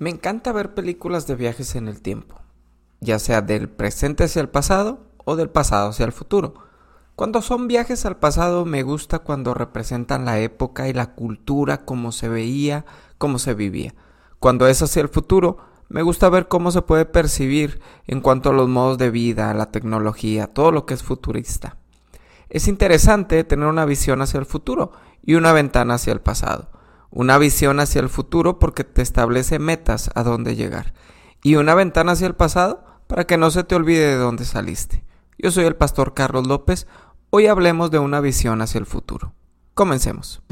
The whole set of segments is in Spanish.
Me encanta ver películas de viajes en el tiempo, ya sea del presente hacia el pasado o del pasado hacia el futuro. Cuando son viajes al pasado me gusta cuando representan la época y la cultura, cómo se veía, cómo se vivía. Cuando es hacia el futuro, me gusta ver cómo se puede percibir en cuanto a los modos de vida, la tecnología, todo lo que es futurista. Es interesante tener una visión hacia el futuro y una ventana hacia el pasado una visión hacia el futuro porque te establece metas a dónde llegar y una ventana hacia el pasado para que no se te olvide de dónde saliste. Yo soy el pastor Carlos López, hoy hablemos de una visión hacia el futuro. Comencemos.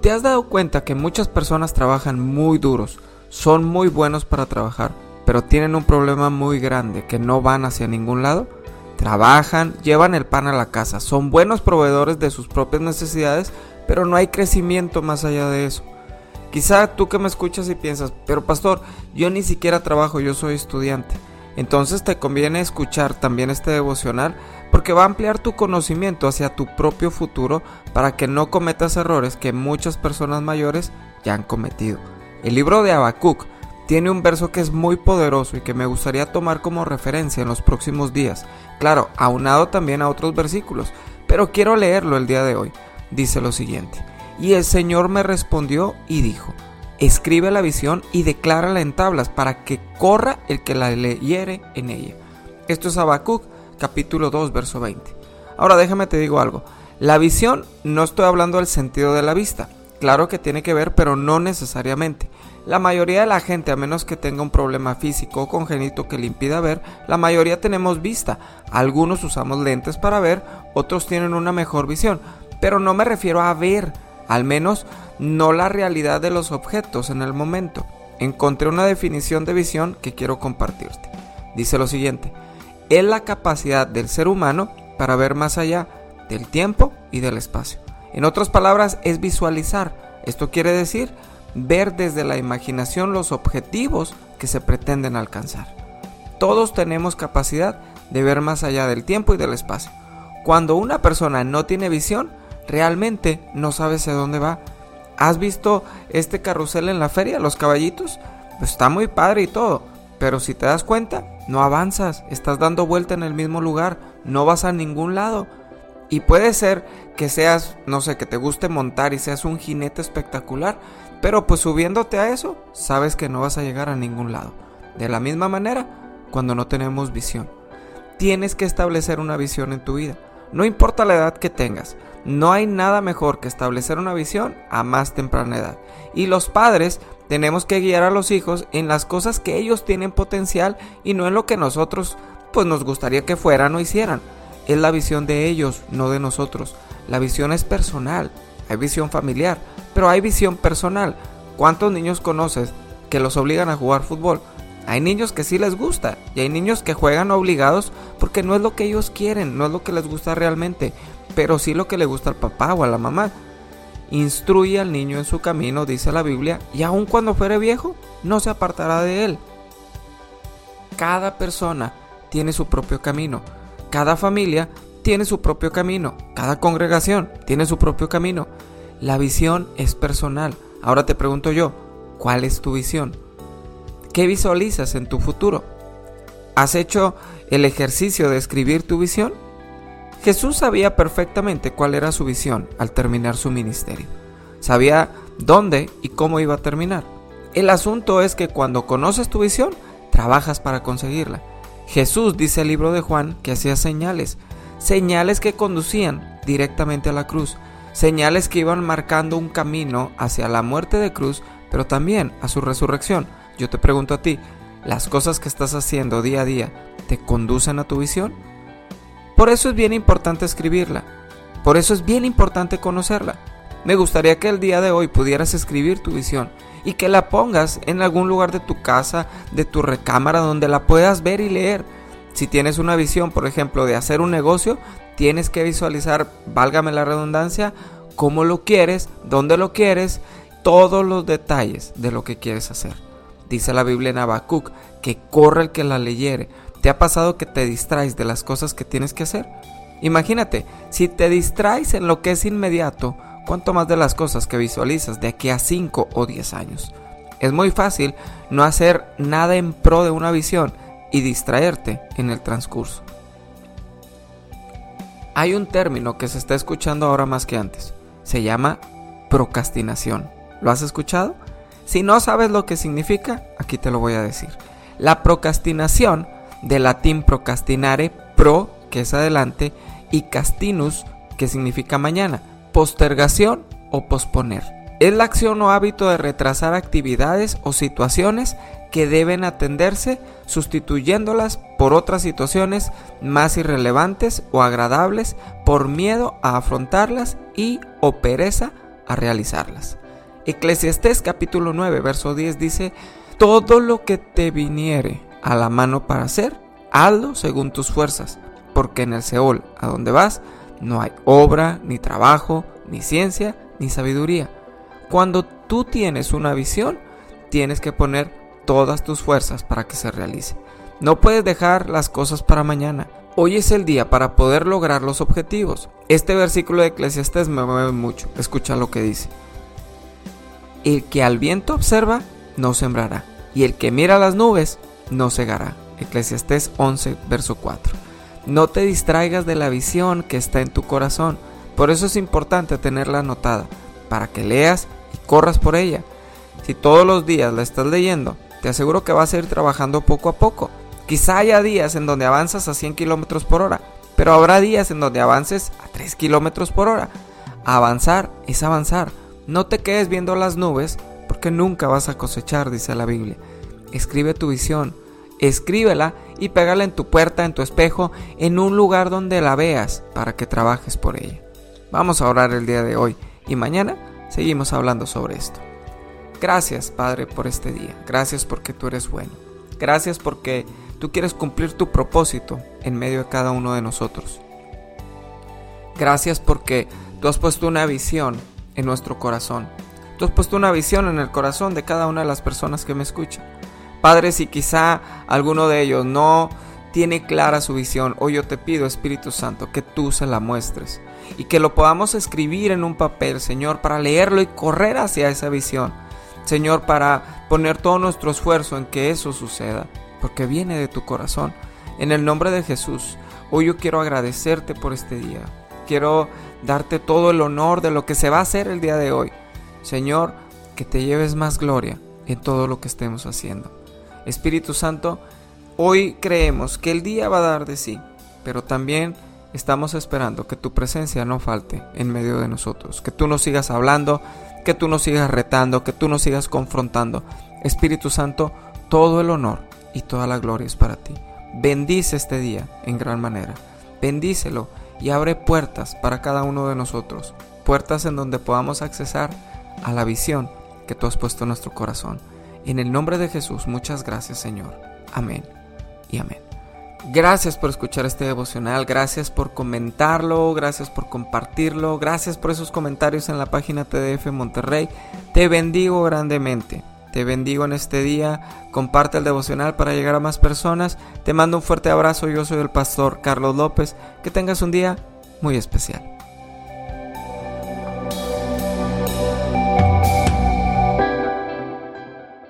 ¿Te has dado cuenta que muchas personas trabajan muy duros, son muy buenos para trabajar, pero tienen un problema muy grande, que no van hacia ningún lado. Trabajan, llevan el pan a la casa, son buenos proveedores de sus propias necesidades, pero no hay crecimiento más allá de eso. Quizá tú que me escuchas y piensas, pero pastor, yo ni siquiera trabajo, yo soy estudiante. Entonces te conviene escuchar también este devocional porque va a ampliar tu conocimiento hacia tu propio futuro para que no cometas errores que muchas personas mayores ya han cometido. El libro de Habacuc tiene un verso que es muy poderoso y que me gustaría tomar como referencia en los próximos días. Claro, aunado también a otros versículos, pero quiero leerlo el día de hoy. Dice lo siguiente: Y el Señor me respondió y dijo: Escribe la visión y declárala en tablas para que corra el que la leyere en ella. Esto es Habacuc, capítulo 2, verso 20. Ahora déjame te digo algo. La visión no estoy hablando del sentido de la vista. Claro que tiene que ver, pero no necesariamente. La mayoría de la gente, a menos que tenga un problema físico o congénito que le impida ver, la mayoría tenemos vista. Algunos usamos lentes para ver, otros tienen una mejor visión. Pero no me refiero a ver, al menos no la realidad de los objetos en el momento. Encontré una definición de visión que quiero compartirte. Dice lo siguiente, es la capacidad del ser humano para ver más allá del tiempo y del espacio. En otras palabras, es visualizar. Esto quiere decir ver desde la imaginación los objetivos que se pretenden alcanzar. Todos tenemos capacidad de ver más allá del tiempo y del espacio. Cuando una persona no tiene visión, realmente no sabe hacia dónde va. ¿Has visto este carrusel en la feria, los caballitos? Pues está muy padre y todo, pero si te das cuenta, no avanzas, estás dando vuelta en el mismo lugar, no vas a ningún lado. Y puede ser que seas, no sé, que te guste montar y seas un jinete espectacular, pero pues subiéndote a eso, sabes que no vas a llegar a ningún lado. De la misma manera, cuando no tenemos visión. Tienes que establecer una visión en tu vida. No importa la edad que tengas, no hay nada mejor que establecer una visión a más temprana edad. Y los padres tenemos que guiar a los hijos en las cosas que ellos tienen potencial y no en lo que nosotros pues nos gustaría que fueran o hicieran es la visión de ellos, no de nosotros. La visión es personal, hay visión familiar, pero hay visión personal. ¿Cuántos niños conoces que los obligan a jugar fútbol? Hay niños que sí les gusta y hay niños que juegan obligados porque no es lo que ellos quieren, no es lo que les gusta realmente, pero sí lo que le gusta al papá o a la mamá. Instruye al niño en su camino, dice la Biblia, y aun cuando fuere viejo, no se apartará de él. Cada persona tiene su propio camino. Cada familia tiene su propio camino, cada congregación tiene su propio camino. La visión es personal. Ahora te pregunto yo, ¿cuál es tu visión? ¿Qué visualizas en tu futuro? ¿Has hecho el ejercicio de escribir tu visión? Jesús sabía perfectamente cuál era su visión al terminar su ministerio. Sabía dónde y cómo iba a terminar. El asunto es que cuando conoces tu visión, trabajas para conseguirla. Jesús, dice el libro de Juan, que hacía señales, señales que conducían directamente a la cruz, señales que iban marcando un camino hacia la muerte de cruz, pero también a su resurrección. Yo te pregunto a ti, ¿las cosas que estás haciendo día a día te conducen a tu visión? Por eso es bien importante escribirla, por eso es bien importante conocerla. Me gustaría que el día de hoy pudieras escribir tu visión y que la pongas en algún lugar de tu casa, de tu recámara, donde la puedas ver y leer. Si tienes una visión, por ejemplo, de hacer un negocio, tienes que visualizar, válgame la redundancia, cómo lo quieres, dónde lo quieres, todos los detalles de lo que quieres hacer. Dice la Biblia en Habacuc que corre el que la leyere. ¿Te ha pasado que te distraes de las cosas que tienes que hacer? Imagínate, si te distraes en lo que es inmediato, ¿cuánto más de las cosas que visualizas de aquí a 5 o 10 años? Es muy fácil no hacer nada en pro de una visión y distraerte en el transcurso. Hay un término que se está escuchando ahora más que antes. Se llama procrastinación. ¿Lo has escuchado? Si no sabes lo que significa, aquí te lo voy a decir. La procrastinación, de latín procrastinare, pro, que es adelante, y castinus, que significa mañana, postergación o posponer. Es la acción o hábito de retrasar actividades o situaciones que deben atenderse sustituyéndolas por otras situaciones más irrelevantes o agradables por miedo a afrontarlas y o pereza a realizarlas. Eclesiastés capítulo 9 verso 10 dice, todo lo que te viniere a la mano para hacer, hazlo según tus fuerzas, porque en el Seol, a donde vas, no hay obra, ni trabajo, ni ciencia, ni sabiduría. Cuando tú tienes una visión, tienes que poner todas tus fuerzas para que se realice. No puedes dejar las cosas para mañana. Hoy es el día para poder lograr los objetivos. Este versículo de Eclesiastes me mueve mucho. Escucha lo que dice. El que al viento observa, no sembrará. Y el que mira las nubes, no cegará. Eclesiastés 11, verso 4. No te distraigas de la visión que está en tu corazón. Por eso es importante tenerla anotada, para que leas y corras por ella. Si todos los días la estás leyendo, te aseguro que vas a ir trabajando poco a poco. Quizá haya días en donde avanzas a 100 km por hora, pero habrá días en donde avances a 3 km por hora. Avanzar es avanzar. No te quedes viendo las nubes porque nunca vas a cosechar, dice la Biblia. Escribe tu visión, escríbela y pégala en tu puerta, en tu espejo, en un lugar donde la veas para que trabajes por ella. Vamos a orar el día de hoy y mañana seguimos hablando sobre esto. Gracias, Padre, por este día. Gracias porque tú eres bueno. Gracias porque tú quieres cumplir tu propósito en medio de cada uno de nosotros. Gracias porque tú has puesto una visión en nuestro corazón. Tú has puesto una visión en el corazón de cada una de las personas que me escuchan. Padre, si quizá alguno de ellos no tiene clara su visión, hoy yo te pido, Espíritu Santo, que tú se la muestres y que lo podamos escribir en un papel, Señor, para leerlo y correr hacia esa visión Señor, para poner todo nuestro esfuerzo en que eso suceda, porque viene de tu corazón. En el nombre de Jesús, hoy yo quiero agradecerte por este día. Quiero darte todo el honor de lo que se va a hacer el día de hoy. Señor, que te lleves más gloria en todo lo que estemos haciendo. Espíritu Santo, hoy creemos que el día va a dar de sí, pero también estamos esperando que tu presencia no falte en medio de nosotros, que tú nos sigas hablando, que tú nos sigas retando, que tú nos sigas confrontando. Espíritu Santo, todo el honor y toda la gloria es para ti. Bendice este día en gran manera. Bendícelo y abre puertas para cada uno de nosotros. Puertas en donde podamos accesar a la visión que tú has puesto en nuestro corazón. En el nombre de Jesús, muchas gracias Señor. Amén y amén. Gracias por escuchar este devocional, gracias por comentarlo, gracias por compartirlo, gracias por esos comentarios en la página TDF Monterrey. Te bendigo grandemente. Te bendigo en este día, comparte el devocional para llegar a más personas. Te mando un fuerte abrazo, yo soy el pastor Carlos López. Que tengas un día muy especial.